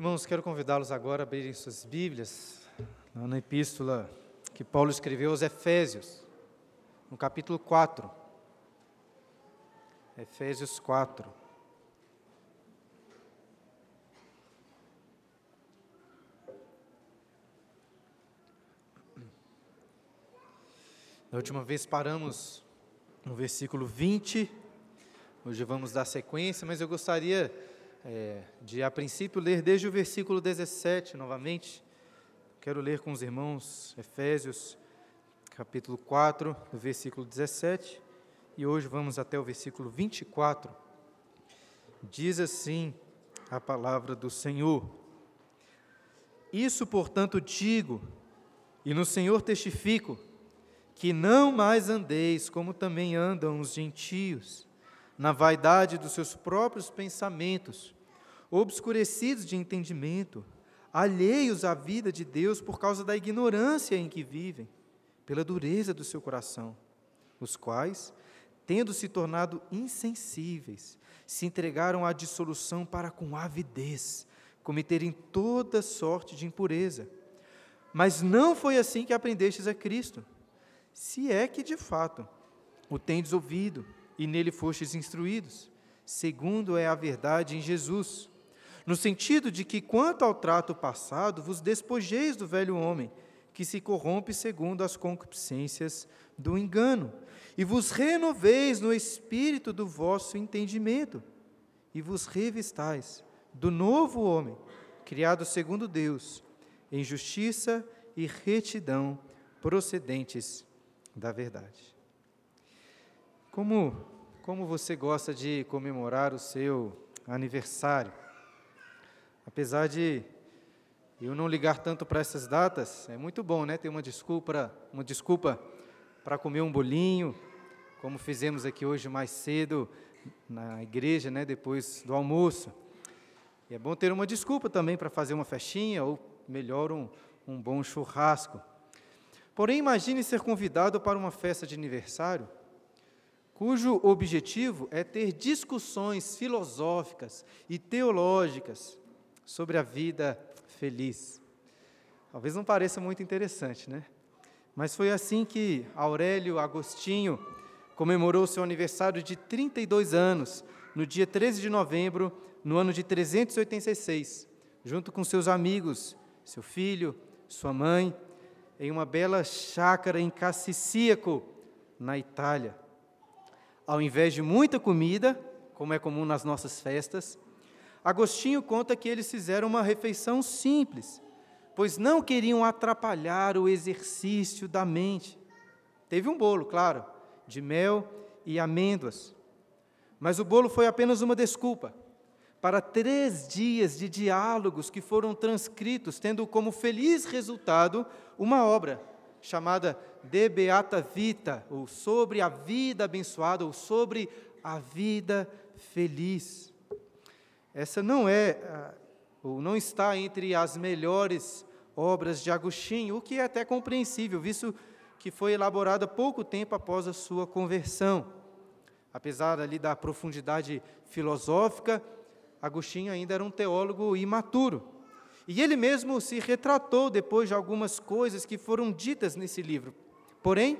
Irmãos, quero convidá-los agora a abrirem suas Bíblias na epístola que Paulo escreveu aos Efésios, no capítulo 4. Efésios 4. Na última vez paramos no versículo 20, hoje vamos dar sequência, mas eu gostaria é, de, a princípio, ler desde o versículo 17 novamente. Quero ler com os irmãos Efésios, capítulo 4, versículo 17, e hoje vamos até o versículo 24. Diz assim a palavra do Senhor: Isso, portanto, digo, e no Senhor testifico, que não mais andeis como também andam os gentios, na vaidade dos seus próprios pensamentos, obscurecidos de entendimento, alheios à vida de Deus por causa da ignorância em que vivem, pela dureza do seu coração, os quais, tendo se tornado insensíveis, se entregaram à dissolução para com avidez cometerem toda sorte de impureza. Mas não foi assim que aprendestes a Cristo se é que de fato o tendes ouvido e nele fostes instruídos, segundo é a verdade em Jesus, no sentido de que, quanto ao trato passado, vos despojeis do velho homem, que se corrompe segundo as concupiscências do engano, e vos renoveis no espírito do vosso entendimento, e vos revistais do novo homem, criado segundo Deus, em justiça e retidão procedentes da verdade. Como, como você gosta de comemorar o seu aniversário? Apesar de eu não ligar tanto para essas datas, é muito bom, né? Ter uma desculpa, uma desculpa para comer um bolinho, como fizemos aqui hoje mais cedo na igreja, né? Depois do almoço. E é bom ter uma desculpa também para fazer uma festinha ou melhor um, um bom churrasco. Porém, imagine ser convidado para uma festa de aniversário, cujo objetivo é ter discussões filosóficas e teológicas sobre a vida feliz. Talvez não pareça muito interessante, né? Mas foi assim que Aurélio Agostinho comemorou seu aniversário de 32 anos, no dia 13 de novembro, no ano de 386, junto com seus amigos, seu filho, sua mãe em uma bela chácara em Cassicíaco, na Itália. Ao invés de muita comida, como é comum nas nossas festas, Agostinho conta que eles fizeram uma refeição simples, pois não queriam atrapalhar o exercício da mente. Teve um bolo, claro, de mel e amêndoas. Mas o bolo foi apenas uma desculpa para três dias de diálogos que foram transcritos, tendo como feliz resultado uma obra chamada De Beata Vita, ou sobre a vida abençoada, ou sobre a vida feliz. Essa não é, ah, ou não está entre as melhores obras de Agostinho, o que é até compreensível, visto que foi elaborada pouco tempo após a sua conversão. Apesar ali da profundidade filosófica, Agostinho ainda era um teólogo imaturo. E ele mesmo se retratou depois de algumas coisas que foram ditas nesse livro. Porém,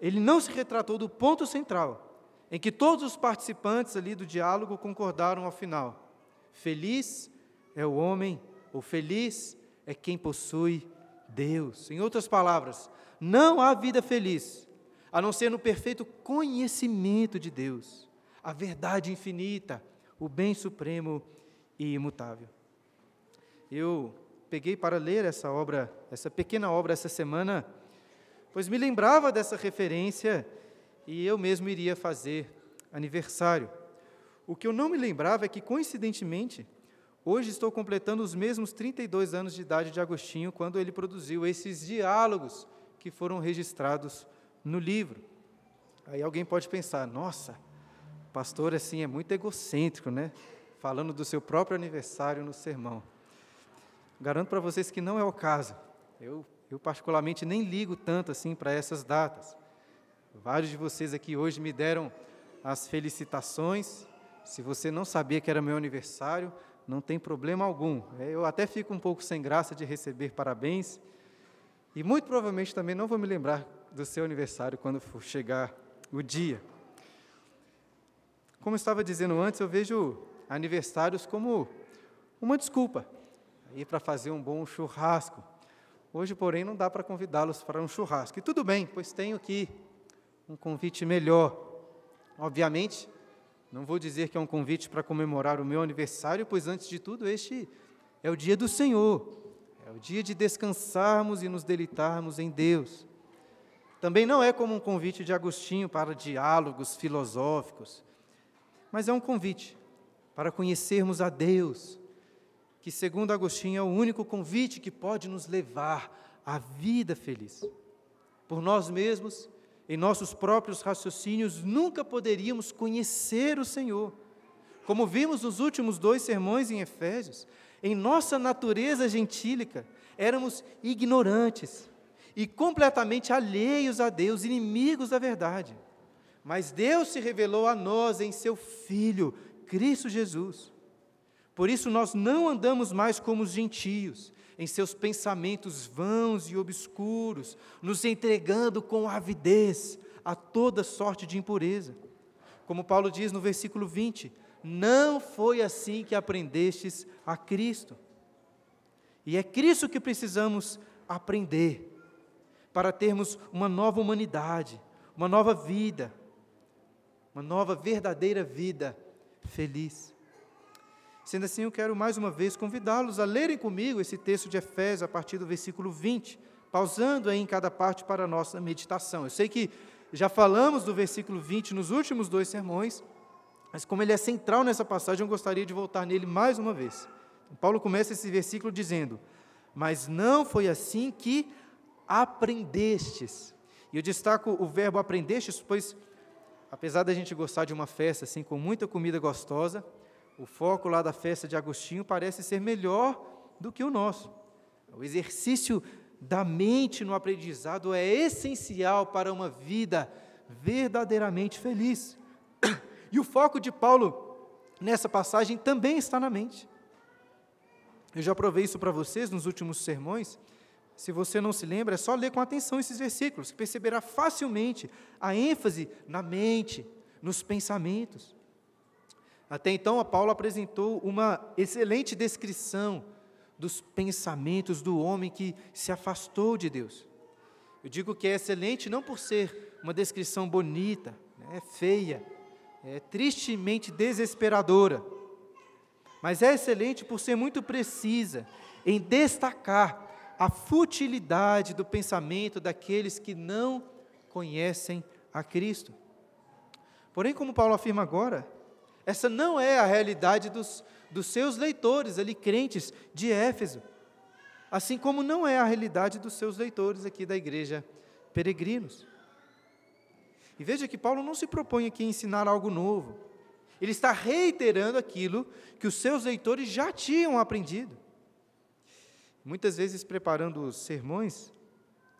ele não se retratou do ponto central, em que todos os participantes ali do diálogo concordaram ao final. Feliz é o homem, ou feliz é quem possui Deus. Em outras palavras, não há vida feliz a não ser no perfeito conhecimento de Deus, a verdade infinita, o bem supremo e imutável. Eu peguei para ler essa obra, essa pequena obra essa semana, pois me lembrava dessa referência e eu mesmo iria fazer aniversário. O que eu não me lembrava é que, coincidentemente, hoje estou completando os mesmos 32 anos de idade de Agostinho quando ele produziu esses diálogos que foram registrados no livro. Aí alguém pode pensar: nossa, pastor assim é muito egocêntrico, né? Falando do seu próprio aniversário no sermão. Garanto para vocês que não é o caso. Eu, eu particularmente nem ligo tanto assim para essas datas. Vários de vocês aqui hoje me deram as felicitações. Se você não sabia que era meu aniversário, não tem problema algum. É, eu até fico um pouco sem graça de receber parabéns, e muito provavelmente também não vou me lembrar do seu aniversário quando for chegar o dia. Como eu estava dizendo antes, eu vejo aniversários como uma desculpa para fazer um bom churrasco. Hoje, porém, não dá para convidá-los para um churrasco. E tudo bem, pois tenho aqui um convite melhor. Obviamente, não vou dizer que é um convite para comemorar o meu aniversário, pois antes de tudo, este é o dia do Senhor. É o dia de descansarmos e nos deleitarmos em Deus. Também não é como um convite de Agostinho para diálogos filosóficos, mas é um convite para conhecermos a Deus, que, segundo Agostinho, é o único convite que pode nos levar à vida feliz. Por nós mesmos, em nossos próprios raciocínios, nunca poderíamos conhecer o Senhor. Como vimos nos últimos dois sermões em Efésios, em nossa natureza gentílica, éramos ignorantes e completamente alheios a Deus, inimigos da verdade. Mas Deus se revelou a nós em seu Filho, Cristo Jesus. Por isso nós não andamos mais como os gentios, em seus pensamentos vãos e obscuros, nos entregando com avidez a toda sorte de impureza. Como Paulo diz no versículo 20: Não foi assim que aprendestes a Cristo. E é Cristo que precisamos aprender para termos uma nova humanidade, uma nova vida, uma nova verdadeira vida feliz. Sendo assim, eu quero mais uma vez convidá-los a lerem comigo esse texto de Efésios a partir do versículo 20, pausando aí em cada parte para a nossa meditação. Eu sei que já falamos do versículo 20 nos últimos dois sermões, mas como ele é central nessa passagem, eu gostaria de voltar nele mais uma vez. Paulo começa esse versículo dizendo: Mas não foi assim que aprendestes. E eu destaco o verbo aprendestes, pois, apesar da gente gostar de uma festa assim, com muita comida gostosa, o foco lá da festa de Agostinho parece ser melhor do que o nosso. O exercício da mente no aprendizado é essencial para uma vida verdadeiramente feliz. E o foco de Paulo nessa passagem também está na mente. Eu já provei isso para vocês nos últimos sermões. Se você não se lembra, é só ler com atenção esses versículos, que perceberá facilmente a ênfase na mente, nos pensamentos. Até então, a Paulo apresentou uma excelente descrição dos pensamentos do homem que se afastou de Deus. Eu digo que é excelente não por ser uma descrição bonita, né, é feia, é tristemente desesperadora, mas é excelente por ser muito precisa em destacar a futilidade do pensamento daqueles que não conhecem a Cristo. Porém, como Paulo afirma agora, essa não é a realidade dos, dos seus leitores ali, crentes de Éfeso. Assim como não é a realidade dos seus leitores aqui da igreja peregrinos. E veja que Paulo não se propõe aqui a ensinar algo novo. Ele está reiterando aquilo que os seus leitores já tinham aprendido. Muitas vezes, preparando os sermões,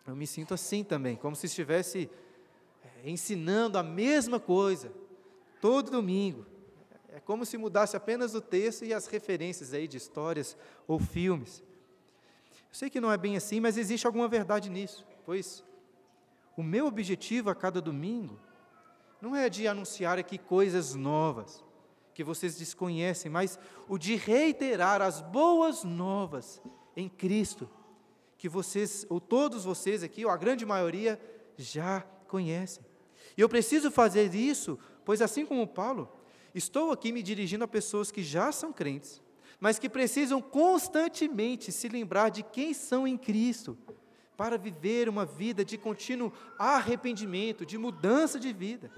eu me sinto assim também, como se estivesse eh, ensinando a mesma coisa, todo domingo. É como se mudasse apenas o texto e as referências aí de histórias ou filmes. Eu sei que não é bem assim, mas existe alguma verdade nisso, pois o meu objetivo a cada domingo não é de anunciar aqui coisas novas que vocês desconhecem, mas o de reiterar as boas novas em Cristo, que vocês, ou todos vocês aqui, ou a grande maioria, já conhecem. E eu preciso fazer isso, pois assim como Paulo, Estou aqui me dirigindo a pessoas que já são crentes, mas que precisam constantemente se lembrar de quem são em Cristo, para viver uma vida de contínuo arrependimento, de mudança de vida.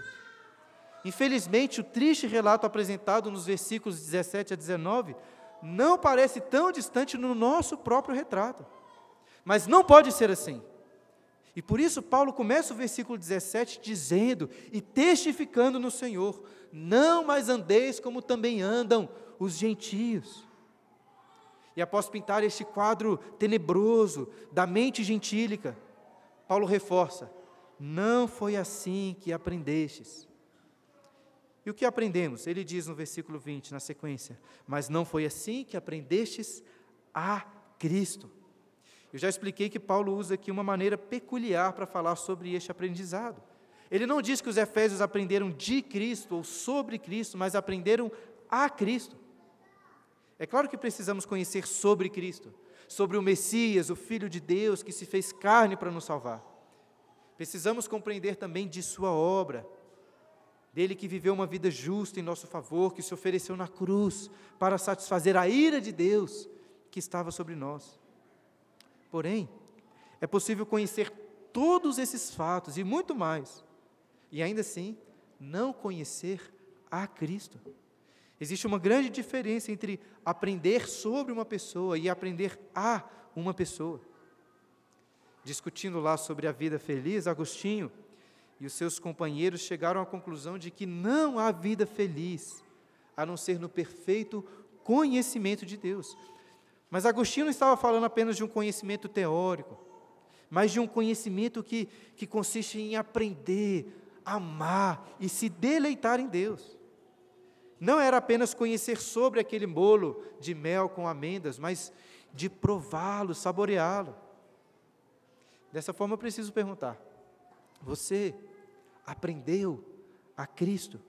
Infelizmente, o triste relato apresentado nos versículos 17 a 19 não parece tão distante no nosso próprio retrato. Mas não pode ser assim. E por isso Paulo começa o versículo 17 dizendo e testificando no Senhor: Não mais andeis como também andam os gentios. E após pintar este quadro tenebroso da mente gentílica, Paulo reforça: Não foi assim que aprendestes. E o que aprendemos? Ele diz no versículo 20, na sequência: Mas não foi assim que aprendestes a Cristo. Eu já expliquei que Paulo usa aqui uma maneira peculiar para falar sobre este aprendizado. Ele não diz que os efésios aprenderam de Cristo ou sobre Cristo, mas aprenderam a Cristo. É claro que precisamos conhecer sobre Cristo, sobre o Messias, o Filho de Deus que se fez carne para nos salvar. Precisamos compreender também de Sua obra, dele que viveu uma vida justa em nosso favor, que se ofereceu na cruz para satisfazer a ira de Deus que estava sobre nós. Porém, é possível conhecer todos esses fatos e muito mais, e ainda assim não conhecer a Cristo. Existe uma grande diferença entre aprender sobre uma pessoa e aprender a uma pessoa. Discutindo lá sobre a vida feliz, Agostinho e os seus companheiros chegaram à conclusão de que não há vida feliz a não ser no perfeito conhecimento de Deus. Mas Agostinho não estava falando apenas de um conhecimento teórico, mas de um conhecimento que, que consiste em aprender, amar e se deleitar em Deus. Não era apenas conhecer sobre aquele bolo de mel com amêndoas, mas de prová-lo, saboreá-lo. Dessa forma eu preciso perguntar: você aprendeu a Cristo?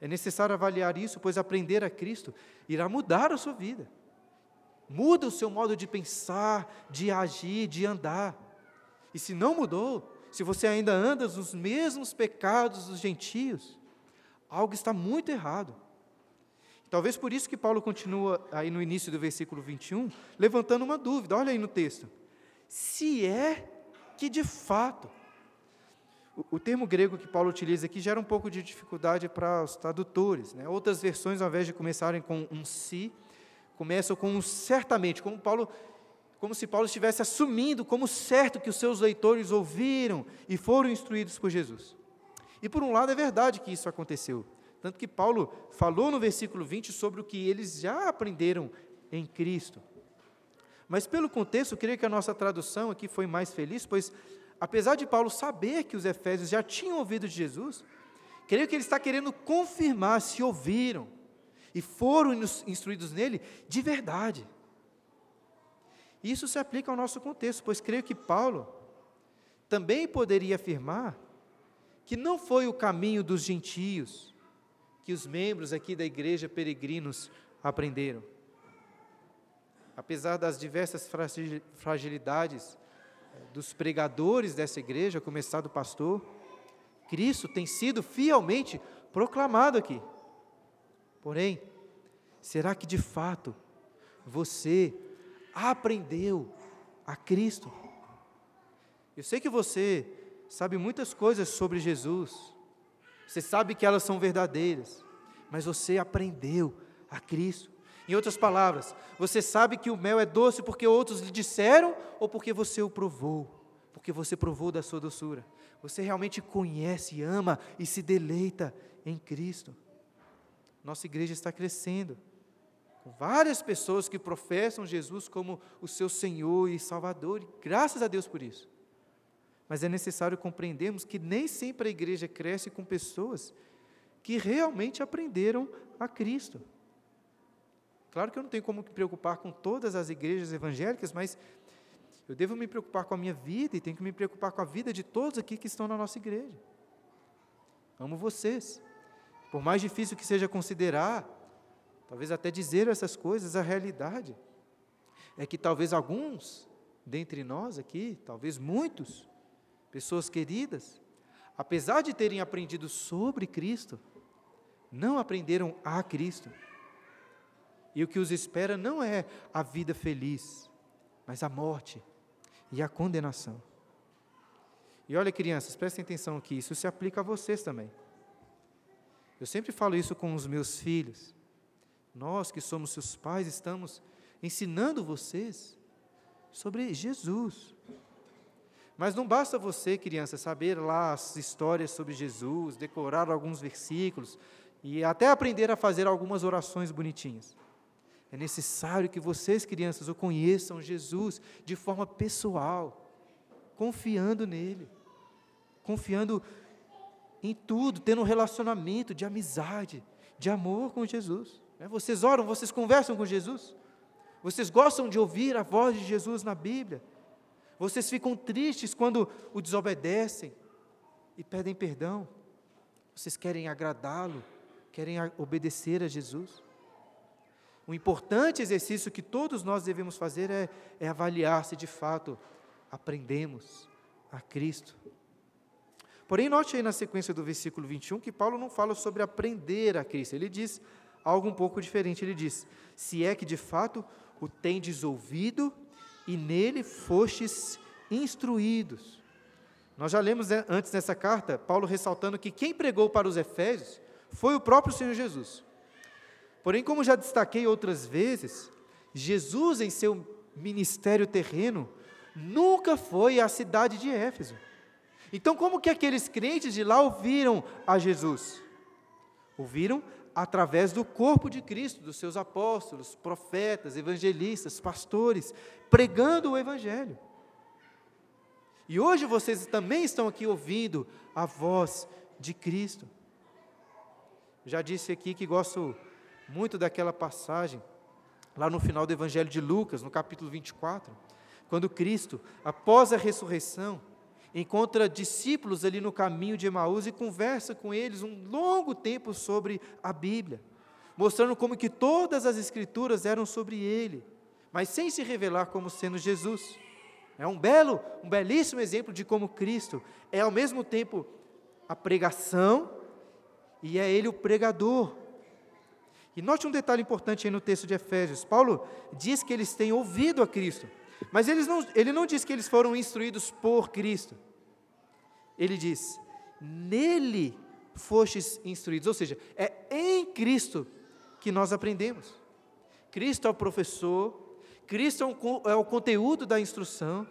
É necessário avaliar isso, pois aprender a Cristo irá mudar a sua vida. Muda o seu modo de pensar, de agir, de andar. E se não mudou, se você ainda anda nos mesmos pecados dos gentios, algo está muito errado. Talvez por isso que Paulo continua aí no início do versículo 21, levantando uma dúvida. Olha aí no texto. Se é que de fato o, termo grego que Paulo utiliza aqui gera um pouco de dificuldade para os tradutores. Né? Outras versões, ao invés de começarem com um si, começam com um certamente, como, Paulo, como se Paulo estivesse assumindo como certo que os seus leitores ouviram e foram instruídos por Jesus. E por um lado é verdade que isso aconteceu. Tanto que Paulo falou no versículo 20 sobre o que eles já aprenderam em Cristo. Mas pelo contexto, eu creio que a nossa tradução aqui foi mais feliz, pois apesar de Paulo saber que os efésios já tinham ouvido de Jesus, creio que ele está querendo confirmar se ouviram e foram instruídos nele de verdade. Isso se aplica ao nosso contexto, pois creio que Paulo também poderia afirmar que não foi o caminho dos gentios que os membros aqui da igreja peregrinos aprenderam. Apesar das diversas fragilidades dos pregadores dessa igreja, começar do pastor, Cristo tem sido fielmente proclamado aqui. Porém, será que de fato você aprendeu a Cristo? Eu sei que você sabe muitas coisas sobre Jesus, você sabe que elas são verdadeiras, mas você aprendeu a Cristo. Em outras palavras, você sabe que o mel é doce porque outros lhe disseram ou porque você o provou, porque você provou da sua doçura. Você realmente conhece, ama e se deleita em Cristo. Nossa igreja está crescendo, com várias pessoas que professam Jesus como o seu Senhor e Salvador, e graças a Deus por isso. Mas é necessário compreendermos que nem sempre a igreja cresce com pessoas que realmente aprenderam a Cristo. Claro que eu não tenho como me preocupar com todas as igrejas evangélicas, mas eu devo me preocupar com a minha vida e tenho que me preocupar com a vida de todos aqui que estão na nossa igreja. Amo vocês. Por mais difícil que seja considerar, talvez até dizer essas coisas, a realidade é que talvez alguns dentre nós aqui, talvez muitos, pessoas queridas, apesar de terem aprendido sobre Cristo, não aprenderam a Cristo. E o que os espera não é a vida feliz, mas a morte e a condenação. E olha, crianças, prestem atenção aqui, isso se aplica a vocês também. Eu sempre falo isso com os meus filhos. Nós que somos seus pais estamos ensinando vocês sobre Jesus. Mas não basta você, criança, saber lá as histórias sobre Jesus, decorar alguns versículos e até aprender a fazer algumas orações bonitinhas. É necessário que vocês, crianças, o conheçam Jesus de forma pessoal, confiando nele, confiando em tudo, tendo um relacionamento de amizade, de amor com Jesus. Né? Vocês oram, vocês conversam com Jesus, vocês gostam de ouvir a voz de Jesus na Bíblia, vocês ficam tristes quando o desobedecem e pedem perdão, vocês querem agradá-lo, querem obedecer a Jesus. O importante exercício que todos nós devemos fazer é, é avaliar se de fato aprendemos a Cristo. Porém, note aí na sequência do versículo 21 que Paulo não fala sobre aprender a Cristo, ele diz algo um pouco diferente. Ele diz: Se é que de fato o tendes ouvido e nele fostes instruídos. Nós já lemos né, antes nessa carta, Paulo ressaltando que quem pregou para os Efésios foi o próprio Senhor Jesus. Porém, como já destaquei outras vezes, Jesus, em seu ministério terreno, nunca foi à cidade de Éfeso. Então, como que aqueles crentes de lá ouviram a Jesus? Ouviram através do corpo de Cristo, dos seus apóstolos, profetas, evangelistas, pastores, pregando o Evangelho. E hoje vocês também estão aqui ouvindo a voz de Cristo. Já disse aqui que gosto muito daquela passagem, lá no final do Evangelho de Lucas, no capítulo 24, quando Cristo, após a ressurreição, encontra discípulos ali no caminho de Emaús e conversa com eles um longo tempo sobre a Bíblia, mostrando como que todas as escrituras eram sobre ele, mas sem se revelar como sendo Jesus. É um belo, um belíssimo exemplo de como Cristo é ao mesmo tempo a pregação e é ele o pregador. E note um detalhe importante aí no texto de Efésios. Paulo diz que eles têm ouvido a Cristo, mas não, ele não diz que eles foram instruídos por Cristo ele diz: Nele fostes instruídos, ou seja, é em Cristo que nós aprendemos. Cristo é o professor, Cristo é, o conteúdo da instrução,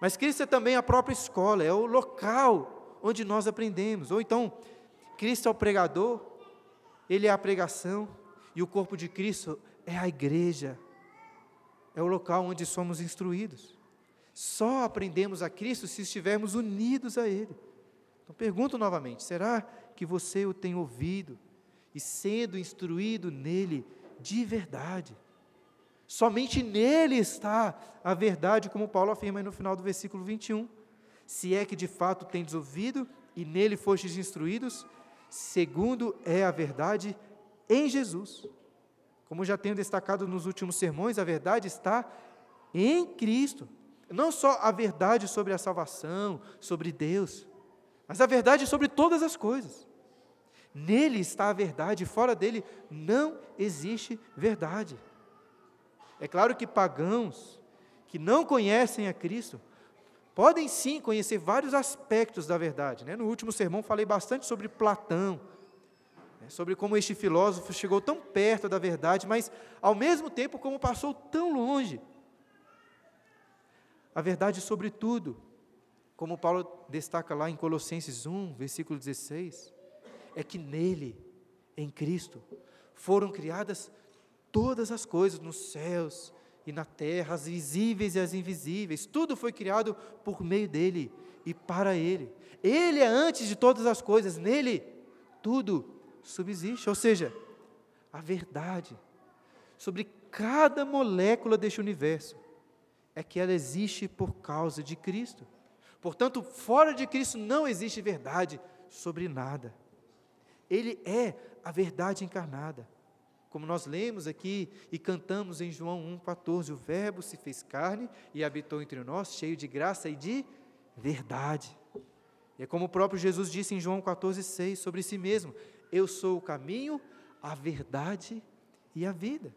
mas Cristo é também a própria escola, é o local onde nós aprendemos. Ou então, Cristo é o pregador, Ele é a pregação, e o corpo de Cristo é a igreja, é o local onde somos instruídos. Só aprendemos a Cristo se estivermos unidos a Ele. Então pergunto novamente: será que você o tem ouvido e sendo instruído nele de verdade? Somente nele está a verdade, como Paulo afirma aí no final do versículo 21. Se é que de fato tendes ouvido e nele fostes instruídos, segundo é a verdade em Jesus. Como já tenho destacado nos últimos sermões, a verdade está em Cristo. Não só a verdade sobre a salvação, sobre Deus, mas a verdade sobre todas as coisas. Nele está a verdade, fora dele não existe verdade. É claro que pagãos que não conhecem a Cristo podem sim conhecer vários aspectos da verdade. Né? No último sermão falei bastante sobre Platão, né? sobre como este filósofo chegou tão perto da verdade, mas ao mesmo tempo como passou tão longe a verdade sobre tudo. Como Paulo destaca lá em Colossenses 1, versículo 16, é que nele, em Cristo, foram criadas todas as coisas nos céus e na terra, as visíveis e as invisíveis, tudo foi criado por meio dele e para ele. Ele é antes de todas as coisas, nele tudo subsiste, ou seja, a verdade sobre cada molécula deste universo é que ela existe por causa de Cristo. Portanto, fora de Cristo não existe verdade sobre nada. Ele é a verdade encarnada. Como nós lemos aqui e cantamos em João 1,14: o Verbo se fez carne e habitou entre nós, cheio de graça e de verdade. E é como o próprio Jesus disse em João 14,6 sobre si mesmo: Eu sou o caminho, a verdade e a vida.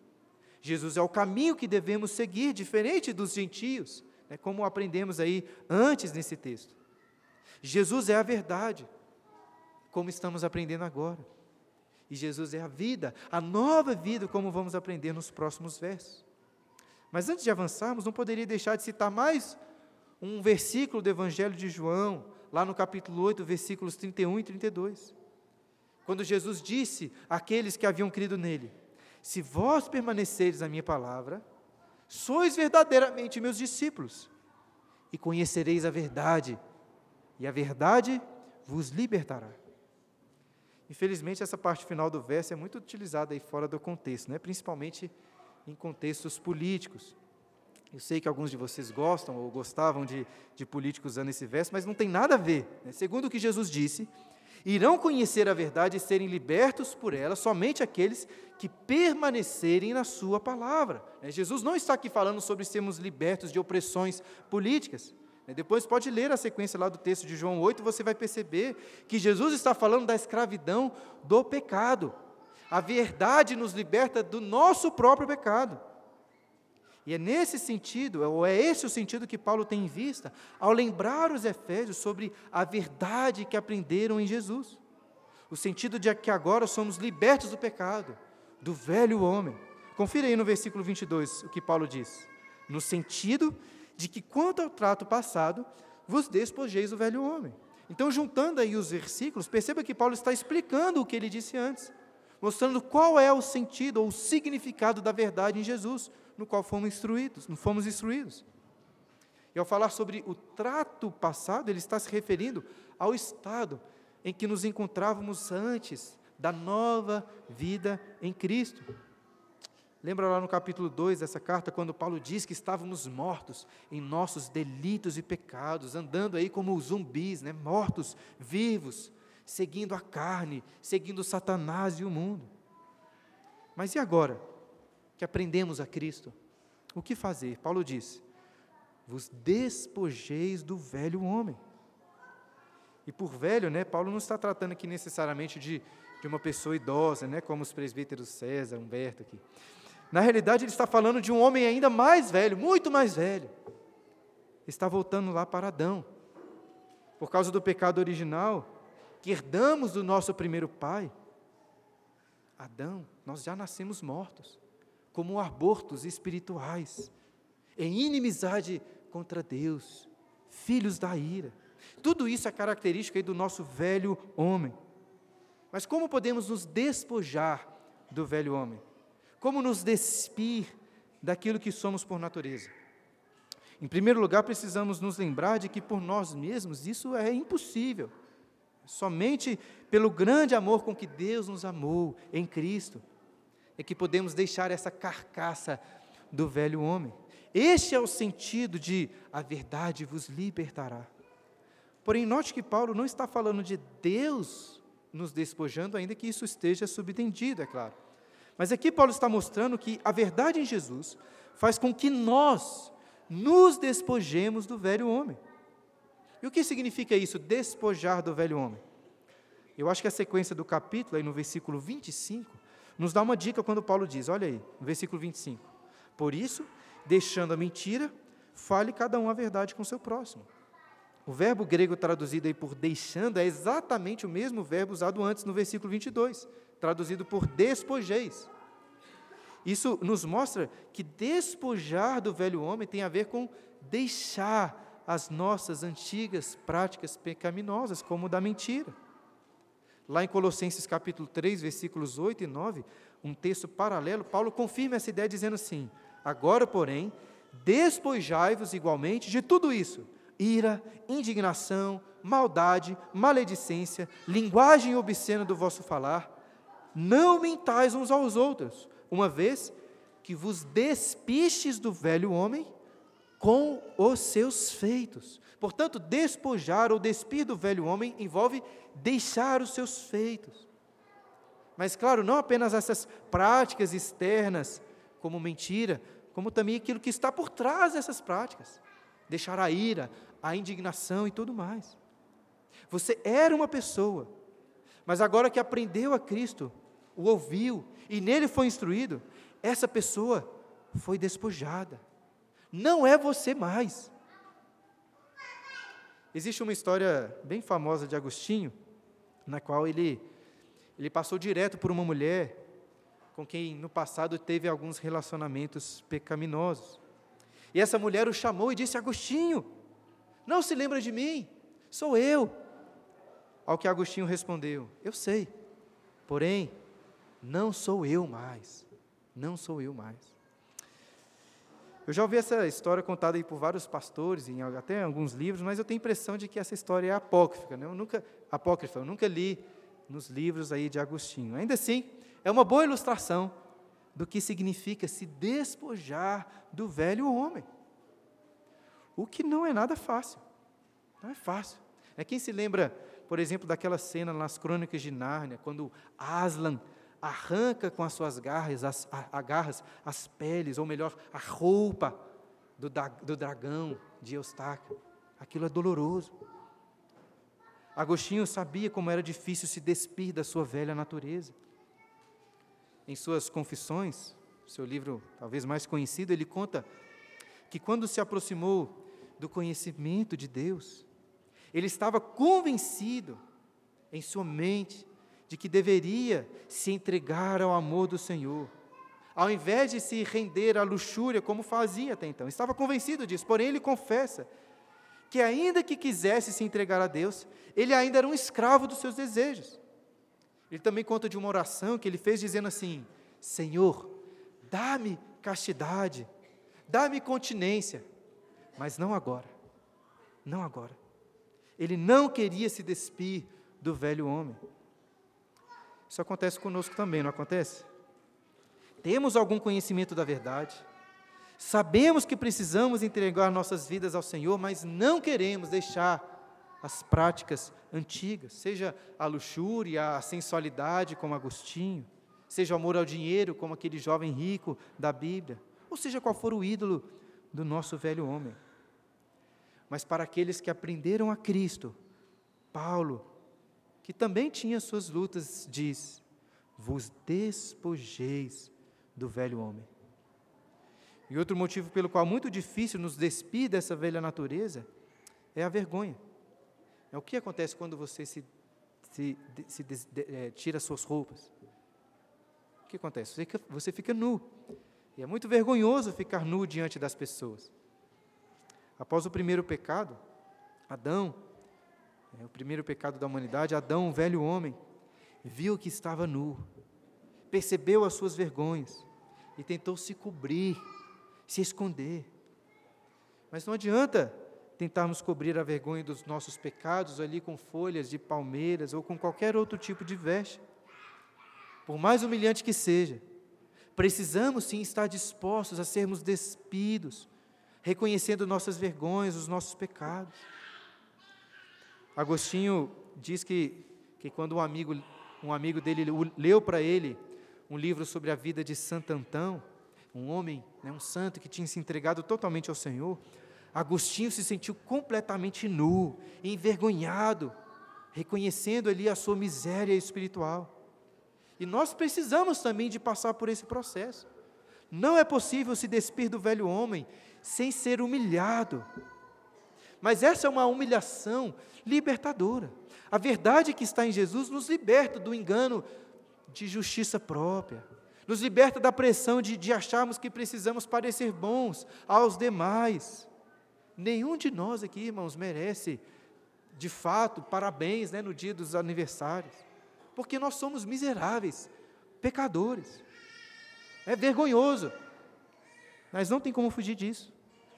Jesus é o caminho que devemos seguir, diferente dos gentios, né, como aprendemos aí antes nesse texto. Jesus é a verdade, como estamos aprendendo agora. E Jesus é a vida, a nova vida, como vamos aprender nos próximos versos. Mas antes de avançarmos, não poderia deixar de citar mais um versículo do Evangelho de João, lá no capítulo 8, versículos 31 e 32. Quando Jesus disse àqueles que haviam crido nele: se vós permaneceres na minha palavra, sois verdadeiramente meus discípulos, e conhecereis a verdade, e a verdade vos libertará. Infelizmente, essa parte final do verso é muito utilizada aí fora do contexto, né? principalmente em contextos políticos. Eu sei que alguns de vocês gostam ou gostavam de, de políticos usando esse verso, mas não tem nada a ver. Né? Segundo o que Jesus disse, irão conhecer a verdade e serem libertos por ela somente aqueles que permanecerem na Sua palavra. Né? Jesus não está aqui falando sobre sermos libertos de opressões políticas. Né? Depois pode ler a sequência lá do texto de João 8, você vai perceber que Jesus está falando da escravidão do pecado. A verdade nos liberta do nosso próprio pecado. E é nesse sentido, ou é esse o sentido que Paulo tem em vista, ao lembrar os Efésios sobre a verdade que aprenderam em Jesus. O sentido de que agora somos libertos do pecado, do velho homem. Confira aí no versículo 22 o que Paulo diz. No sentido de que quanto ao trato passado, vos despojeis do velho homem. Então, juntando aí os versículos, perceba que Paulo está explicando o que ele disse antes, mostrando qual é o sentido ou o significado da verdade em Jesus, no qual fomos instruídos, não fomos instruídos. E ao falar sobre o trato passado, ele está se referindo ao estado em que nos encontrávamos antes da nova vida em Cristo. Lembra lá no capítulo 2 dessa carta, quando Paulo diz que estávamos mortos em nossos delitos e pecados, andando aí como zumbis, né? mortos, vivos, seguindo a carne, seguindo Satanás e o mundo. Mas e agora que aprendemos a Cristo? O que fazer? Paulo diz: vos despojeis do velho homem. E por velho, né, Paulo não está tratando aqui necessariamente de, de uma pessoa idosa, né, como os presbíteros César, Humberto aqui. Na realidade, ele está falando de um homem ainda mais velho, muito mais velho. Está voltando lá para Adão. Por causa do pecado original, que herdamos do nosso primeiro pai, Adão, nós já nascemos mortos, como abortos espirituais, em inimizade contra Deus, filhos da ira. Tudo isso é característica do nosso velho homem. Mas como podemos nos despojar do velho homem? Como nos despir daquilo que somos por natureza? Em primeiro lugar, precisamos nos lembrar de que por nós mesmos isso é impossível. Somente pelo grande amor com que Deus nos amou em Cristo é que podemos deixar essa carcaça do velho homem. Este é o sentido de a verdade vos libertará. Porém, note que Paulo não está falando de Deus nos despojando, ainda que isso esteja subentendido, é claro. Mas aqui Paulo está mostrando que a verdade em Jesus faz com que nós nos despojemos do velho homem. E o que significa isso, despojar do velho homem? Eu acho que a sequência do capítulo, aí no versículo 25, nos dá uma dica quando Paulo diz: olha aí, no versículo 25. Por isso, deixando a mentira, fale cada um a verdade com seu próximo. O verbo grego traduzido aí por deixando é exatamente o mesmo verbo usado antes no versículo 22 traduzido por despojeis. Isso nos mostra que despojar do velho homem tem a ver com deixar as nossas antigas práticas pecaminosas, como o da mentira. Lá em Colossenses capítulo 3, versículos 8 e 9, um texto paralelo, Paulo confirma essa ideia dizendo assim: Agora, porém, despojai-vos igualmente de tudo isso: ira, indignação, maldade, maledicência, linguagem obscena do vosso falar, não mentais uns aos outros, uma vez que vos despistes do velho homem com os seus feitos. Portanto, despojar ou despir do velho homem envolve deixar os seus feitos. Mas, claro, não apenas essas práticas externas, como mentira, como também aquilo que está por trás dessas práticas. Deixar a ira, a indignação e tudo mais. Você era uma pessoa, mas agora que aprendeu a Cristo, o ouviu e nele foi instruído, essa pessoa foi despojada. Não é você mais. Existe uma história bem famosa de Agostinho, na qual ele, ele passou direto por uma mulher com quem no passado teve alguns relacionamentos pecaminosos. E essa mulher o chamou e disse: Agostinho, não se lembra de mim, sou eu. Ao que Agostinho respondeu: Eu sei, porém, não sou eu mais. Não sou eu mais. Eu já ouvi essa história contada aí por vários pastores, em até em alguns livros, mas eu tenho a impressão de que essa história é apócrifa. Né? Eu nunca, apócrifa, eu nunca li nos livros aí de Agostinho. Ainda assim, é uma boa ilustração do que significa se despojar do velho homem. O que não é nada fácil. Não é fácil. É quem se lembra, por exemplo, daquela cena nas Crônicas de Nárnia, quando Aslan arranca com as suas garras as, agarras as peles, ou melhor, a roupa do, do dragão de Eustáquio. Aquilo é doloroso. Agostinho sabia como era difícil se despir da sua velha natureza. Em suas Confissões, seu livro talvez mais conhecido, ele conta que quando se aproximou do conhecimento de Deus, ele estava convencido em sua mente de que deveria se entregar ao amor do Senhor, ao invés de se render à luxúria como fazia até então. Estava convencido disso, porém ele confessa que, ainda que quisesse se entregar a Deus, ele ainda era um escravo dos seus desejos. Ele também conta de uma oração que ele fez dizendo assim: Senhor, dá-me castidade, dá-me continência, mas não agora, não agora. Ele não queria se despir do velho homem. Isso acontece conosco também, não acontece? Temos algum conhecimento da verdade, sabemos que precisamos entregar nossas vidas ao Senhor, mas não queremos deixar as práticas antigas, seja a luxúria, a sensualidade, como Agostinho, seja o amor ao dinheiro, como aquele jovem rico da Bíblia, ou seja qual for o ídolo do nosso velho homem. Mas para aqueles que aprenderam a Cristo, Paulo que também tinha suas lutas, diz: vos despojeis do velho homem. E outro motivo pelo qual é muito difícil nos despir dessa velha natureza é a vergonha. É o que acontece quando você se, se, se de, é, tira suas roupas. O que acontece? Você fica, você fica nu. E é muito vergonhoso ficar nu diante das pessoas. Após o primeiro pecado, Adão o primeiro pecado da humanidade, Adão, um velho homem, viu que estava nu, percebeu as suas vergonhas e tentou se cobrir, se esconder. Mas não adianta tentarmos cobrir a vergonha dos nossos pecados ali com folhas de palmeiras ou com qualquer outro tipo de veste. Por mais humilhante que seja, precisamos sim estar dispostos a sermos despidos, reconhecendo nossas vergonhas, os nossos pecados. Agostinho diz que, que quando um amigo, um amigo dele leu para ele um livro sobre a vida de Santo Antão, um homem, né, um santo que tinha se entregado totalmente ao Senhor, Agostinho se sentiu completamente nu, envergonhado, reconhecendo ali a sua miséria espiritual. E nós precisamos também de passar por esse processo. Não é possível se despir do velho homem sem ser humilhado. Mas essa é uma humilhação libertadora. A verdade que está em Jesus nos liberta do engano de justiça própria, nos liberta da pressão de, de acharmos que precisamos parecer bons aos demais. Nenhum de nós aqui, irmãos, merece, de fato, parabéns né, no dia dos aniversários, porque nós somos miseráveis, pecadores. É vergonhoso, mas não tem como fugir disso.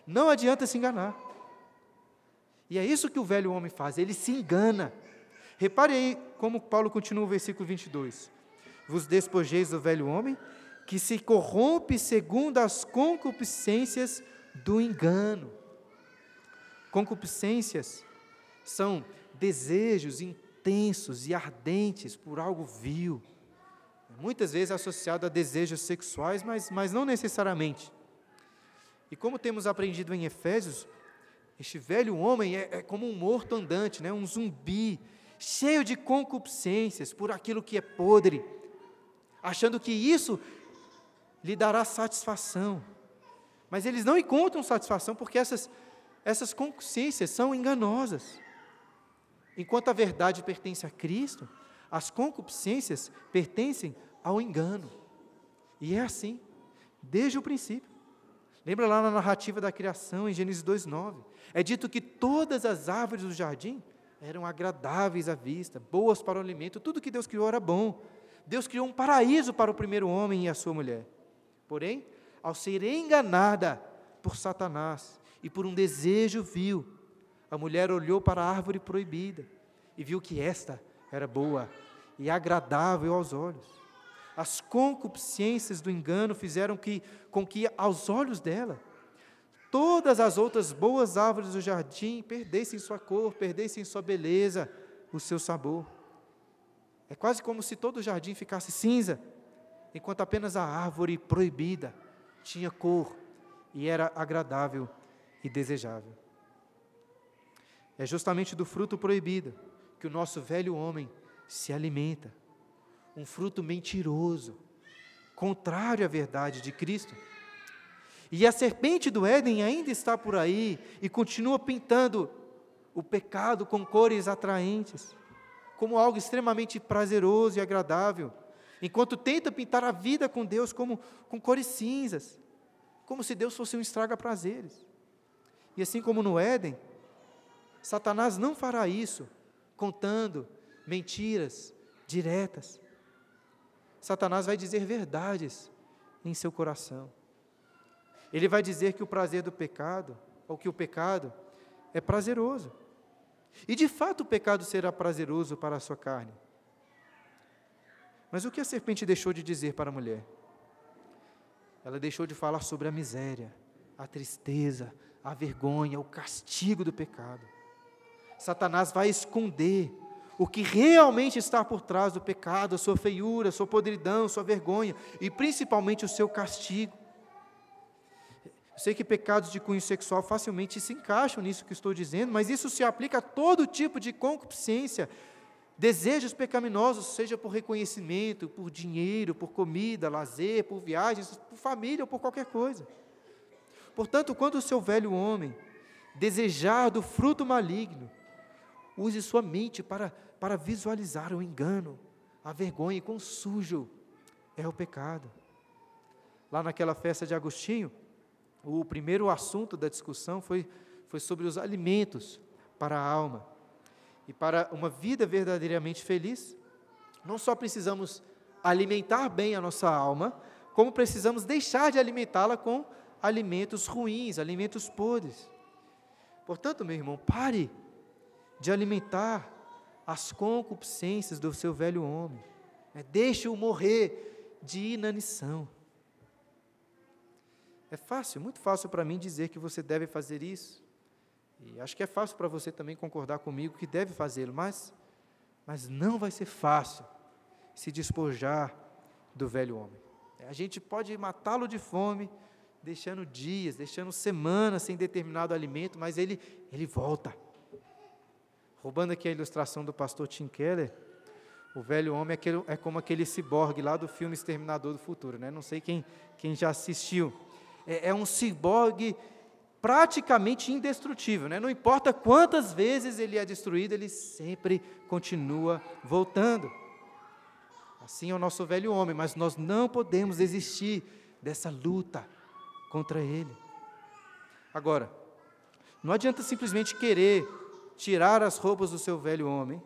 Não adianta se enganar. E é isso que o velho homem faz, ele se engana. Repare aí como Paulo continua o versículo 22. Vos despojeis do velho homem, que se corrompe segundo as concupiscências do engano. Concupiscências são desejos intensos e ardentes por algo vil. Muitas vezes associado a desejos sexuais, mas, mas não necessariamente. E como temos aprendido em Efésios, este velho homem é, é como um morto andante, né? um zumbi, cheio de concupiscências por aquilo que é podre, achando que isso lhe dará satisfação. Mas eles não encontram satisfação porque essas, essas concupiscências são enganosas. Enquanto a verdade pertence a Cristo, as concupiscências pertencem ao engano. E é assim, desde o princípio. Lembra lá na narrativa da criação, em Gênesis 2,9? É dito que todas as árvores do jardim eram agradáveis à vista, boas para o alimento, tudo que Deus criou era bom. Deus criou um paraíso para o primeiro homem e a sua mulher. Porém, ao ser enganada por Satanás e por um desejo vil, a mulher olhou para a árvore proibida e viu que esta era boa e agradável aos olhos. As concupiscências do engano fizeram que, com que, aos olhos dela, todas as outras boas árvores do jardim perdessem sua cor, perdessem sua beleza, o seu sabor. É quase como se todo o jardim ficasse cinza, enquanto apenas a árvore proibida tinha cor e era agradável e desejável. É justamente do fruto proibido que o nosso velho homem se alimenta. Um fruto mentiroso, contrário à verdade de Cristo. E a serpente do Éden ainda está por aí e continua pintando o pecado com cores atraentes, como algo extremamente prazeroso e agradável, enquanto tenta pintar a vida com Deus como com cores cinzas, como se Deus fosse um estraga-prazeres. E assim como no Éden, Satanás não fará isso contando mentiras diretas. Satanás vai dizer verdades em seu coração. Ele vai dizer que o prazer do pecado, ou que o pecado, é prazeroso. E de fato o pecado será prazeroso para a sua carne. Mas o que a serpente deixou de dizer para a mulher? Ela deixou de falar sobre a miséria, a tristeza, a vergonha, o castigo do pecado. Satanás vai esconder o que realmente está por trás do pecado, a sua feiura, a sua podridão, a sua vergonha e principalmente o seu castigo. Eu sei que pecados de cunho sexual facilmente se encaixam nisso que estou dizendo, mas isso se aplica a todo tipo de concupiscência, desejos pecaminosos, seja por reconhecimento, por dinheiro, por comida, lazer, por viagens, por família ou por qualquer coisa. Portanto, quando o seu velho homem desejar do fruto maligno, use sua mente para para visualizar o engano, a vergonha e quão sujo é o pecado. Lá naquela festa de Agostinho, o primeiro assunto da discussão foi, foi sobre os alimentos para a alma. E para uma vida verdadeiramente feliz, não só precisamos alimentar bem a nossa alma, como precisamos deixar de alimentá-la com alimentos ruins, alimentos podres. Portanto, meu irmão, pare de alimentar as concupiscências do seu velho homem. É, Deixe-o morrer de inanição. É fácil, muito fácil para mim dizer que você deve fazer isso. E acho que é fácil para você também concordar comigo que deve fazê-lo, mas, mas não vai ser fácil se despojar do velho homem. A gente pode matá-lo de fome, deixando dias, deixando semanas sem determinado alimento, mas ele, ele volta. Roubando aqui a ilustração do pastor Tim Keller, o velho homem é, aquele, é como aquele ciborgue lá do filme Exterminador do Futuro, né? Não sei quem, quem já assistiu. É, é um ciborgue praticamente indestrutível, né? Não importa quantas vezes ele é destruído, ele sempre continua voltando. Assim é o nosso velho homem, mas nós não podemos desistir dessa luta contra ele. Agora, não adianta simplesmente querer tirar as roupas do seu velho homem,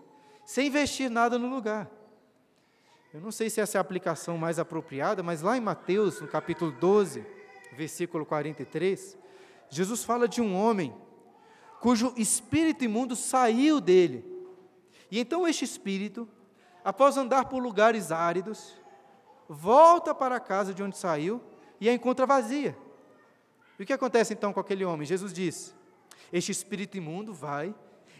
sem vestir nada no lugar. Eu não sei se essa é a aplicação mais apropriada, mas lá em Mateus, no capítulo 12, versículo 43, Jesus fala de um homem cujo espírito imundo saiu dele. E então este espírito, após andar por lugares áridos, volta para a casa de onde saiu e a encontra vazia. E o que acontece então com aquele homem? Jesus diz: Este espírito imundo vai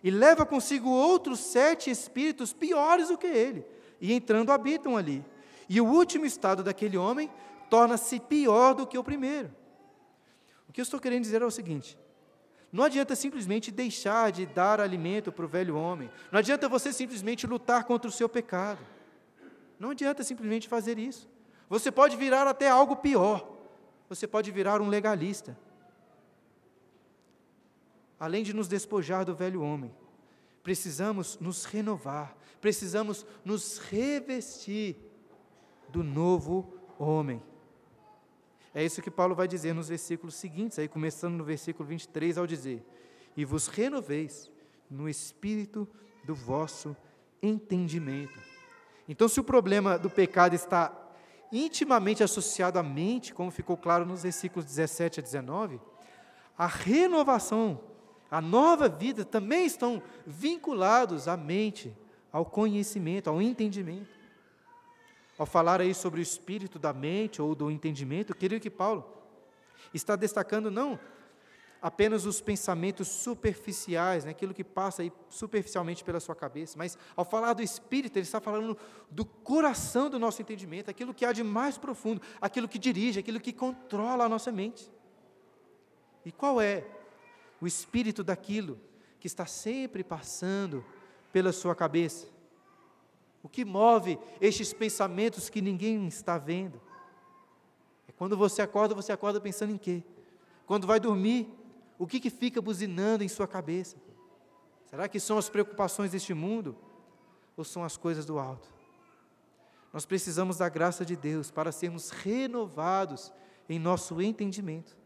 e leva consigo outros sete espíritos piores do que ele, e entrando habitam ali. E o último estado daquele homem torna-se pior do que o primeiro. O que eu estou querendo dizer é o seguinte: não adianta simplesmente deixar de dar alimento para o velho homem, não adianta você simplesmente lutar contra o seu pecado, não adianta simplesmente fazer isso. Você pode virar até algo pior, você pode virar um legalista além de nos despojar do velho homem, precisamos nos renovar, precisamos nos revestir do novo homem. É isso que Paulo vai dizer nos versículos seguintes, aí começando no versículo 23 ao dizer: "E vos renoveis no espírito do vosso entendimento". Então, se o problema do pecado está intimamente associado à mente, como ficou claro nos versículos 17 a 19, a renovação a nova vida também estão vinculados à mente, ao conhecimento, ao entendimento. Ao falar aí sobre o espírito da mente ou do entendimento, eu queria que Paulo está destacando não apenas os pensamentos superficiais, né, aquilo que passa aí superficialmente pela sua cabeça, mas ao falar do espírito, ele está falando do coração do nosso entendimento, aquilo que há de mais profundo, aquilo que dirige, aquilo que controla a nossa mente. E qual é o espírito daquilo que está sempre passando pela sua cabeça? O que move estes pensamentos que ninguém está vendo? É quando você acorda, você acorda pensando em quê? Quando vai dormir, o que, que fica buzinando em sua cabeça? Será que são as preocupações deste mundo ou são as coisas do alto? Nós precisamos da graça de Deus para sermos renovados em nosso entendimento.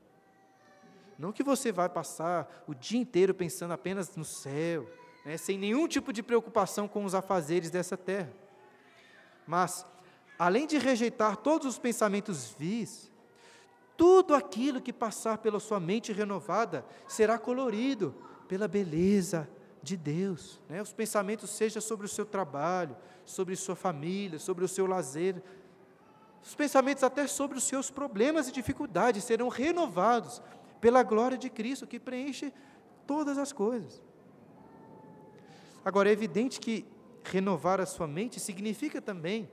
Não que você vai passar o dia inteiro pensando apenas no céu, né, sem nenhum tipo de preocupação com os afazeres dessa terra. Mas, além de rejeitar todos os pensamentos vis, tudo aquilo que passar pela sua mente renovada será colorido pela beleza de Deus. Né? Os pensamentos sejam sobre o seu trabalho, sobre sua família, sobre o seu lazer. Os pensamentos até sobre os seus problemas e dificuldades serão renovados pela glória de Cristo que preenche todas as coisas. Agora, é evidente que renovar a sua mente significa também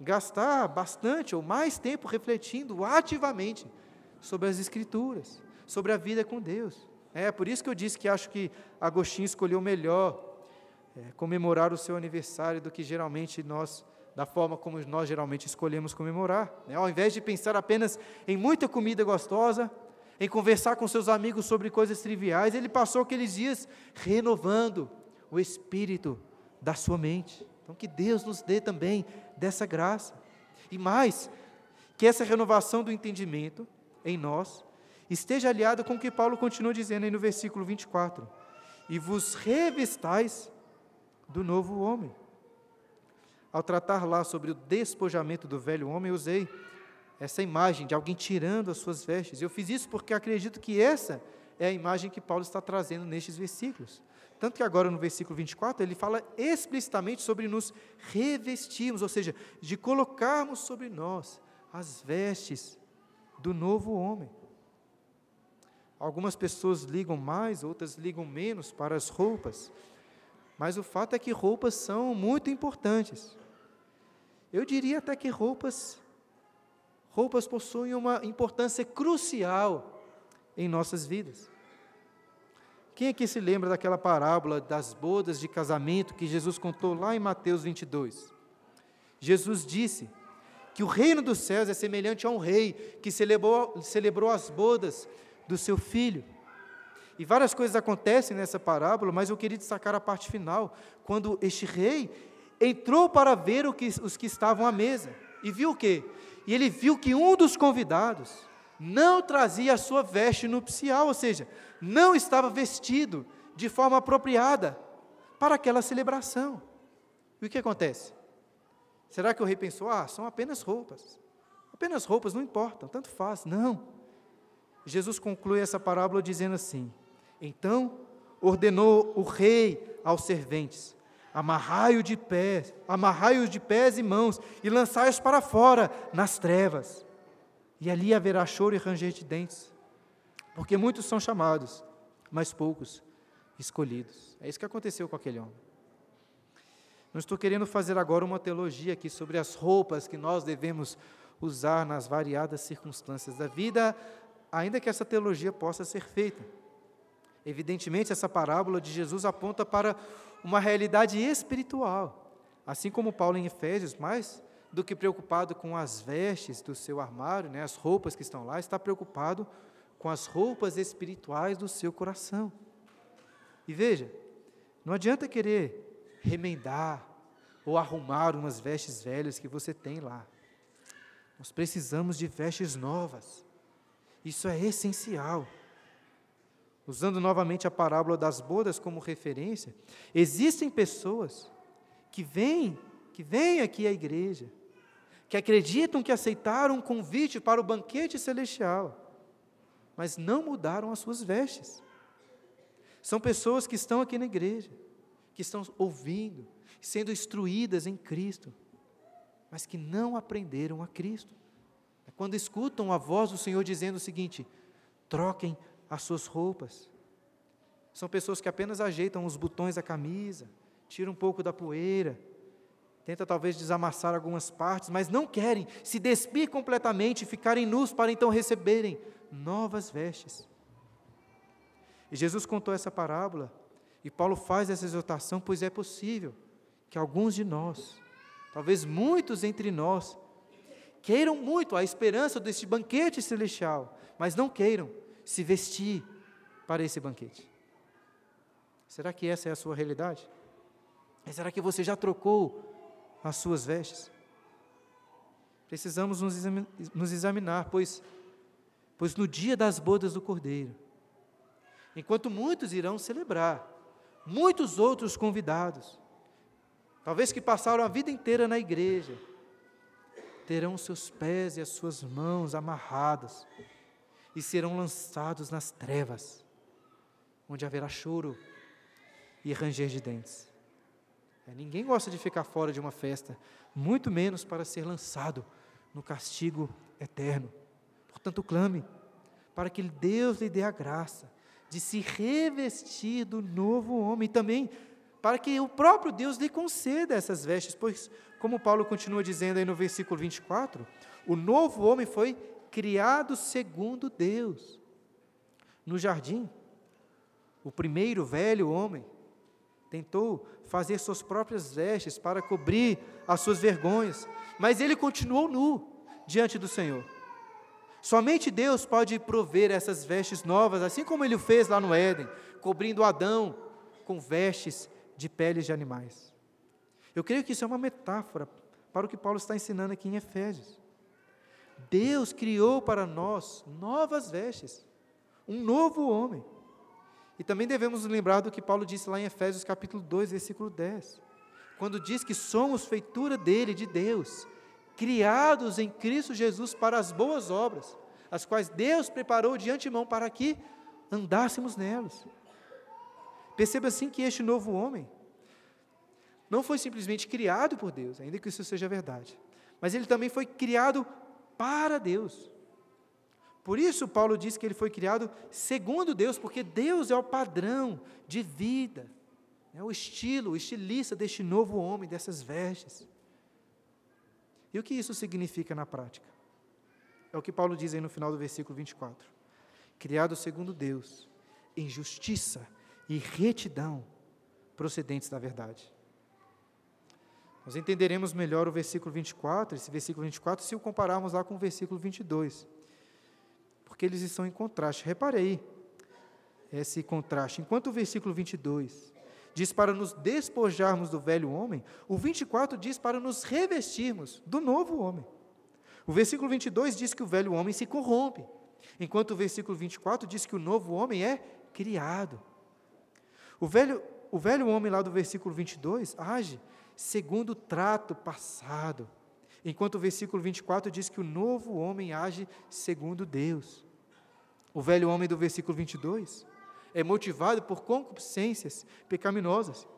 gastar bastante ou mais tempo refletindo ativamente sobre as Escrituras, sobre a vida com Deus. É por isso que eu disse que acho que Agostinho escolheu melhor é, comemorar o seu aniversário do que geralmente nós, da forma como nós geralmente escolhemos comemorar. Né? Ao invés de pensar apenas em muita comida gostosa, em conversar com seus amigos sobre coisas triviais, ele passou aqueles dias renovando o espírito da sua mente. Então, que Deus nos dê também dessa graça. E mais, que essa renovação do entendimento em nós esteja aliada com o que Paulo continua dizendo aí no versículo 24: E vos revistais do novo homem. Ao tratar lá sobre o despojamento do velho homem, usei essa imagem de alguém tirando as suas vestes. Eu fiz isso porque acredito que essa é a imagem que Paulo está trazendo nestes versículos. Tanto que agora no versículo 24 ele fala explicitamente sobre nos revestirmos, ou seja, de colocarmos sobre nós as vestes do novo homem. Algumas pessoas ligam mais, outras ligam menos para as roupas, mas o fato é que roupas são muito importantes. Eu diria até que roupas roupas possuem uma importância crucial em nossas vidas. Quem aqui se lembra daquela parábola das bodas de casamento que Jesus contou lá em Mateus 22? Jesus disse que o reino dos céus é semelhante a um rei que celebrou, celebrou as bodas do seu filho. E várias coisas acontecem nessa parábola, mas eu queria destacar a parte final, quando este rei entrou para ver que, os que estavam à mesa. E viu o quê? E ele viu que um dos convidados não trazia a sua veste nupcial, ou seja, não estava vestido de forma apropriada para aquela celebração. E o que acontece? Será que o rei pensou, ah, são apenas roupas? Apenas roupas, não importam, tanto faz. Não. Jesus conclui essa parábola dizendo assim: Então ordenou o rei aos serventes: amarrai-o de pés, amarrai-os de pés e mãos e lançai-os para fora nas trevas. E ali haverá choro e ranger de dentes. Porque muitos são chamados, mas poucos escolhidos. É isso que aconteceu com aquele homem. Não estou querendo fazer agora uma teologia aqui sobre as roupas que nós devemos usar nas variadas circunstâncias da vida, ainda que essa teologia possa ser feita. Evidentemente, essa parábola de Jesus aponta para uma realidade espiritual, assim como Paulo em Efésios, mais do que preocupado com as vestes do seu armário, né, as roupas que estão lá, está preocupado com as roupas espirituais do seu coração. E veja, não adianta querer remendar ou arrumar umas vestes velhas que você tem lá. Nós precisamos de vestes novas. Isso é essencial. Usando novamente a parábola das bodas como referência, existem pessoas que vêm, que vêm aqui à igreja, que acreditam que aceitaram um convite para o banquete celestial, mas não mudaram as suas vestes. São pessoas que estão aqui na igreja, que estão ouvindo, sendo instruídas em Cristo, mas que não aprenderam a Cristo. É quando escutam a voz do Senhor dizendo o seguinte: troquem as suas roupas. São pessoas que apenas ajeitam os botões da camisa, tiram um pouco da poeira, tenta talvez desamassar algumas partes, mas não querem se despir completamente e ficarem nus para então receberem novas vestes. E Jesus contou essa parábola, e Paulo faz essa exortação, pois é possível que alguns de nós, talvez muitos entre nós, queiram muito a esperança deste banquete celestial, mas não queiram se vestir para esse banquete. Será que essa é a sua realidade? Será que você já trocou as suas vestes? Precisamos nos examinar, pois, pois no dia das bodas do Cordeiro, enquanto muitos irão celebrar, muitos outros convidados, talvez que passaram a vida inteira na igreja, terão seus pés e as suas mãos amarradas e serão lançados nas trevas, onde haverá choro e ranger de dentes. É, ninguém gosta de ficar fora de uma festa, muito menos para ser lançado no castigo eterno. Portanto, clame para que Deus lhe dê a graça de se revestir do novo homem e também para que o próprio Deus lhe conceda essas vestes, pois, como Paulo continua dizendo aí no versículo 24, o novo homem foi criado segundo Deus. No jardim, o primeiro velho homem tentou fazer suas próprias vestes para cobrir as suas vergonhas, mas ele continuou nu diante do Senhor. Somente Deus pode prover essas vestes novas, assim como ele fez lá no Éden, cobrindo Adão com vestes de peles de animais. Eu creio que isso é uma metáfora para o que Paulo está ensinando aqui em Efésios. Deus criou para nós novas vestes, um novo homem. E também devemos lembrar do que Paulo disse lá em Efésios capítulo 2, versículo 10. Quando diz que somos feitura dele, de Deus, criados em Cristo Jesus para as boas obras, as quais Deus preparou de antemão para que andássemos nelas. Perceba assim que este novo homem não foi simplesmente criado por Deus, ainda que isso seja verdade, mas ele também foi criado para Deus. Por isso, Paulo diz que ele foi criado segundo Deus, porque Deus é o padrão de vida, é o estilo, o estilista deste novo homem, dessas vestes. E o que isso significa na prática? É o que Paulo diz aí no final do versículo 24: Criado segundo Deus, em justiça e retidão, procedentes da verdade. Nós entenderemos melhor o versículo 24, esse versículo 24, se o compararmos lá com o versículo 22 porque eles estão em contraste. Reparei esse contraste. Enquanto o versículo 22 diz para nos despojarmos do velho homem, o 24 diz para nos revestirmos do novo homem. O versículo 22 diz que o velho homem se corrompe, enquanto o versículo 24 diz que o novo homem é criado. O velho, o velho homem lá do versículo 22 age segundo o trato passado, enquanto o versículo 24 diz que o novo homem age segundo Deus. O velho homem do versículo 22 é motivado por concupiscências pecaminosas,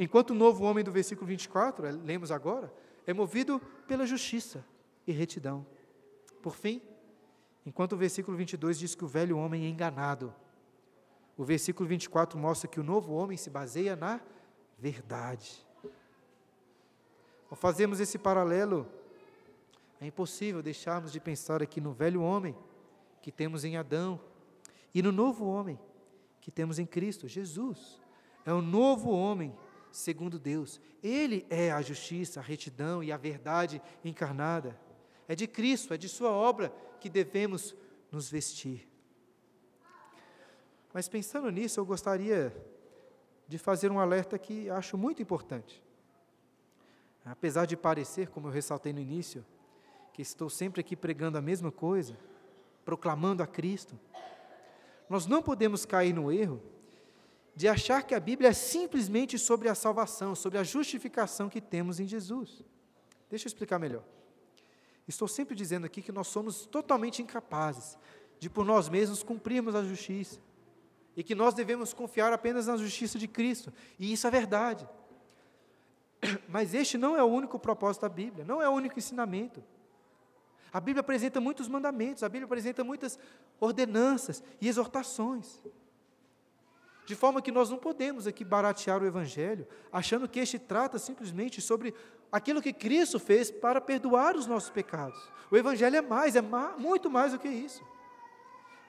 enquanto o novo homem do versículo 24, é, lemos agora, é movido pela justiça e retidão. Por fim, enquanto o versículo 22 diz que o velho homem é enganado, o versículo 24 mostra que o novo homem se baseia na verdade. Ao fazermos esse paralelo, é impossível deixarmos de pensar aqui no velho homem que temos em Adão e no novo homem que temos em Cristo, Jesus. É o novo homem segundo Deus. Ele é a justiça, a retidão e a verdade encarnada. É de Cristo, é de Sua obra que devemos nos vestir. Mas pensando nisso, eu gostaria de fazer um alerta que acho muito importante. Apesar de parecer, como eu ressaltei no início, que estou sempre aqui pregando a mesma coisa, proclamando a Cristo, nós não podemos cair no erro de achar que a Bíblia é simplesmente sobre a salvação, sobre a justificação que temos em Jesus. Deixa eu explicar melhor. Estou sempre dizendo aqui que nós somos totalmente incapazes de por nós mesmos cumprirmos a justiça e que nós devemos confiar apenas na justiça de Cristo, e isso é verdade. Mas este não é o único propósito da Bíblia, não é o único ensinamento. A Bíblia apresenta muitos mandamentos, a Bíblia apresenta muitas ordenanças e exortações. De forma que nós não podemos aqui baratear o Evangelho, achando que este trata simplesmente sobre aquilo que Cristo fez para perdoar os nossos pecados. O Evangelho é mais, é muito mais do que isso.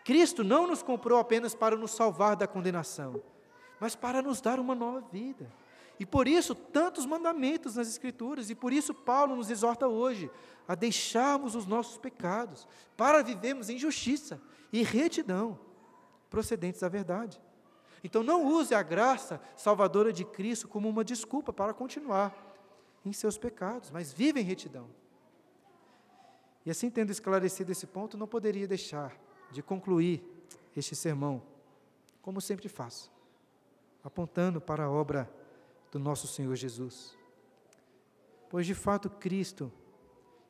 Cristo não nos comprou apenas para nos salvar da condenação, mas para nos dar uma nova vida. E por isso, tantos mandamentos nas Escrituras, e por isso, Paulo nos exorta hoje a deixarmos os nossos pecados, para vivermos em justiça e retidão, procedentes da verdade. Então, não use a graça salvadora de Cristo como uma desculpa para continuar em seus pecados, mas viva em retidão. E assim, tendo esclarecido esse ponto, não poderia deixar de concluir este sermão, como sempre faço, apontando para a obra do nosso Senhor Jesus. Pois de fato Cristo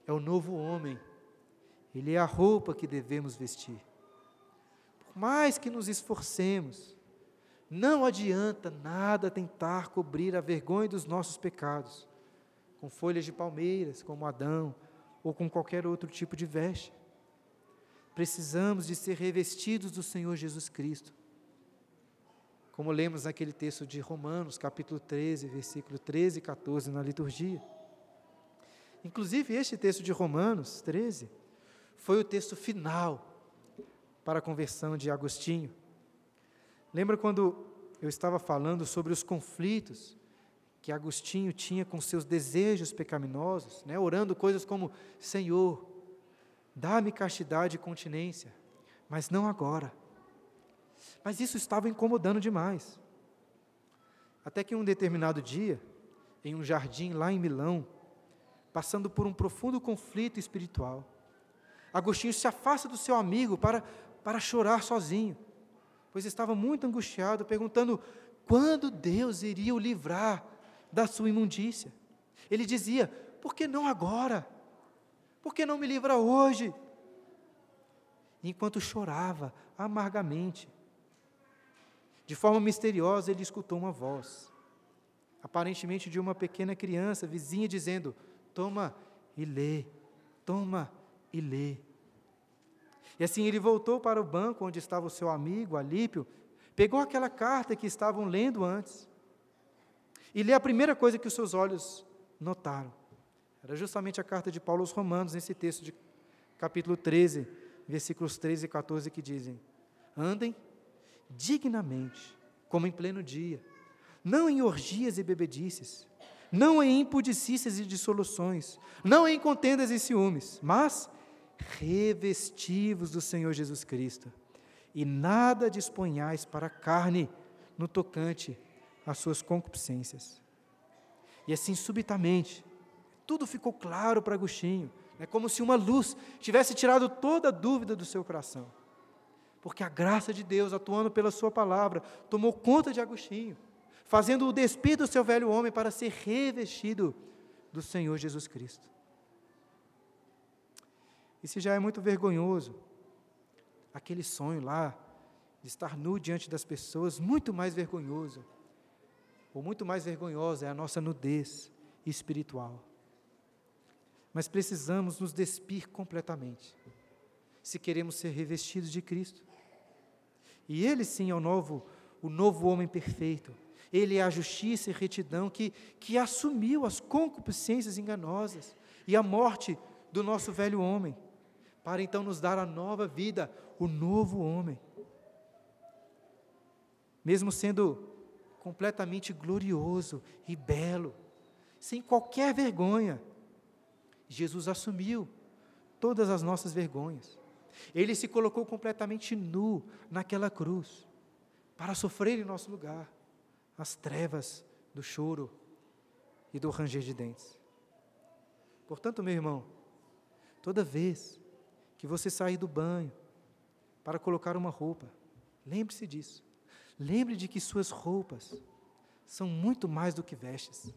é o novo homem, Ele é a roupa que devemos vestir. Por mais que nos esforcemos, não adianta nada tentar cobrir a vergonha dos nossos pecados com folhas de palmeiras, como Adão, ou com qualquer outro tipo de veste. Precisamos de ser revestidos do Senhor Jesus Cristo como lemos naquele texto de Romanos, capítulo 13, versículo 13 e 14 na liturgia. Inclusive, este texto de Romanos 13 foi o texto final para a conversão de Agostinho. Lembra quando eu estava falando sobre os conflitos que Agostinho tinha com seus desejos pecaminosos, né, orando coisas como: Senhor, dá-me castidade e continência, mas não agora mas isso estava incomodando demais. Até que um determinado dia, em um jardim lá em Milão, passando por um profundo conflito espiritual, Agostinho se afasta do seu amigo para, para chorar sozinho, pois estava muito angustiado, perguntando quando Deus iria o livrar da sua imundícia. Ele dizia: Por que não agora? Por que não me livra hoje? enquanto chorava amargamente, de forma misteriosa, ele escutou uma voz, aparentemente de uma pequena criança vizinha, dizendo: Toma e lê, toma e lê. E assim ele voltou para o banco onde estava o seu amigo, Alípio, pegou aquela carta que estavam lendo antes, e lê a primeira coisa que os seus olhos notaram. Era justamente a carta de Paulo aos Romanos, nesse texto de capítulo 13, versículos 13 e 14, que dizem: Andem dignamente, como em pleno dia, não em orgias e bebedices, não em impudicícias e dissoluções, não em contendas e ciúmes, mas revestivos do Senhor Jesus Cristo, e nada disponhais para a carne no tocante às suas concupiscências. E assim, subitamente, tudo ficou claro para Agostinho, é como se uma luz tivesse tirado toda a dúvida do seu coração porque a graça de Deus, atuando pela Sua palavra, tomou conta de Agostinho, fazendo-o despir do seu velho homem para ser revestido do Senhor Jesus Cristo. E se já é muito vergonhoso, aquele sonho lá, de estar nu diante das pessoas, muito mais vergonhoso, ou muito mais vergonhosa é a nossa nudez espiritual. Mas precisamos nos despir completamente, se queremos ser revestidos de Cristo. E ele sim é o novo, o novo homem perfeito. Ele é a justiça e retidão que, que assumiu as concupiscências enganosas e a morte do nosso velho homem, para então nos dar a nova vida, o novo homem. Mesmo sendo completamente glorioso e belo, sem qualquer vergonha, Jesus assumiu todas as nossas vergonhas. Ele se colocou completamente nu naquela cruz, para sofrer em nosso lugar as trevas do choro e do ranger de dentes. Portanto, meu irmão, toda vez que você sair do banho para colocar uma roupa, lembre-se disso. Lembre de que suas roupas são muito mais do que vestes.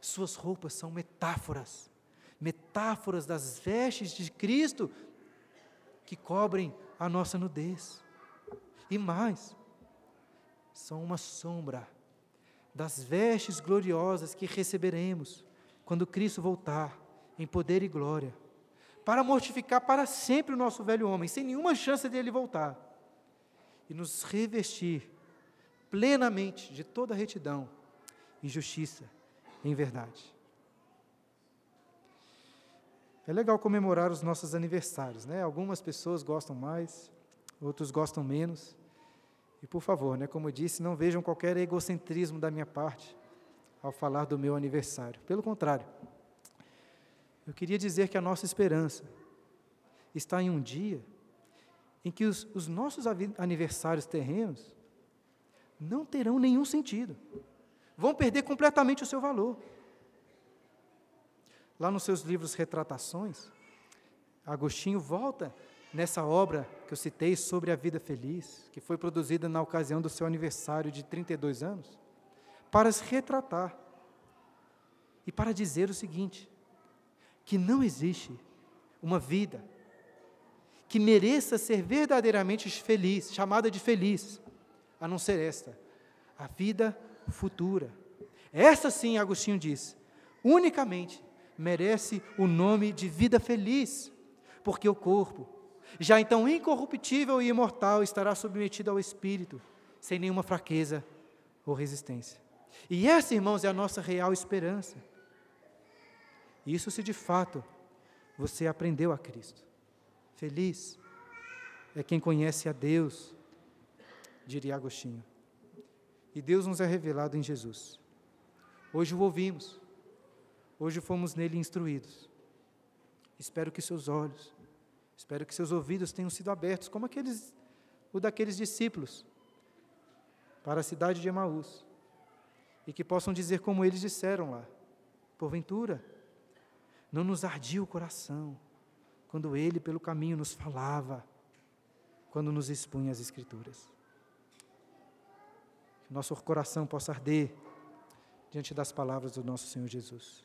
Suas roupas são metáforas, metáforas das vestes de Cristo que cobrem a nossa nudez. E mais, são uma sombra das vestes gloriosas que receberemos quando Cristo voltar em poder e glória, para mortificar para sempre o nosso velho homem, sem nenhuma chance dele voltar, e nos revestir plenamente de toda retidão e justiça em verdade. É legal comemorar os nossos aniversários, né? Algumas pessoas gostam mais, outros gostam menos. E por favor, né, como eu disse, não vejam qualquer egocentrismo da minha parte ao falar do meu aniversário. Pelo contrário, eu queria dizer que a nossa esperança está em um dia em que os, os nossos aniversários terrenos não terão nenhum sentido, vão perder completamente o seu valor. Lá nos seus livros Retratações, Agostinho volta nessa obra que eu citei sobre a vida feliz, que foi produzida na ocasião do seu aniversário de 32 anos, para se retratar e para dizer o seguinte: que não existe uma vida que mereça ser verdadeiramente feliz, chamada de feliz, a não ser esta, a vida futura. Essa sim, Agostinho diz, unicamente merece o nome de vida feliz, porque o corpo, já então incorruptível e imortal, estará submetido ao espírito, sem nenhuma fraqueza ou resistência. E essa, irmãos, é a nossa real esperança. Isso se de fato você aprendeu a Cristo. Feliz é quem conhece a Deus, diria Agostinho. E Deus nos é revelado em Jesus. Hoje o ouvimos, hoje fomos nele instruídos. Espero que seus olhos Espero que seus ouvidos tenham sido abertos, como aqueles, o daqueles discípulos, para a cidade de Emaús, e que possam dizer como eles disseram lá: Porventura, não nos ardia o coração quando ele pelo caminho nos falava, quando nos expunha as Escrituras. Que nosso coração possa arder diante das palavras do nosso Senhor Jesus.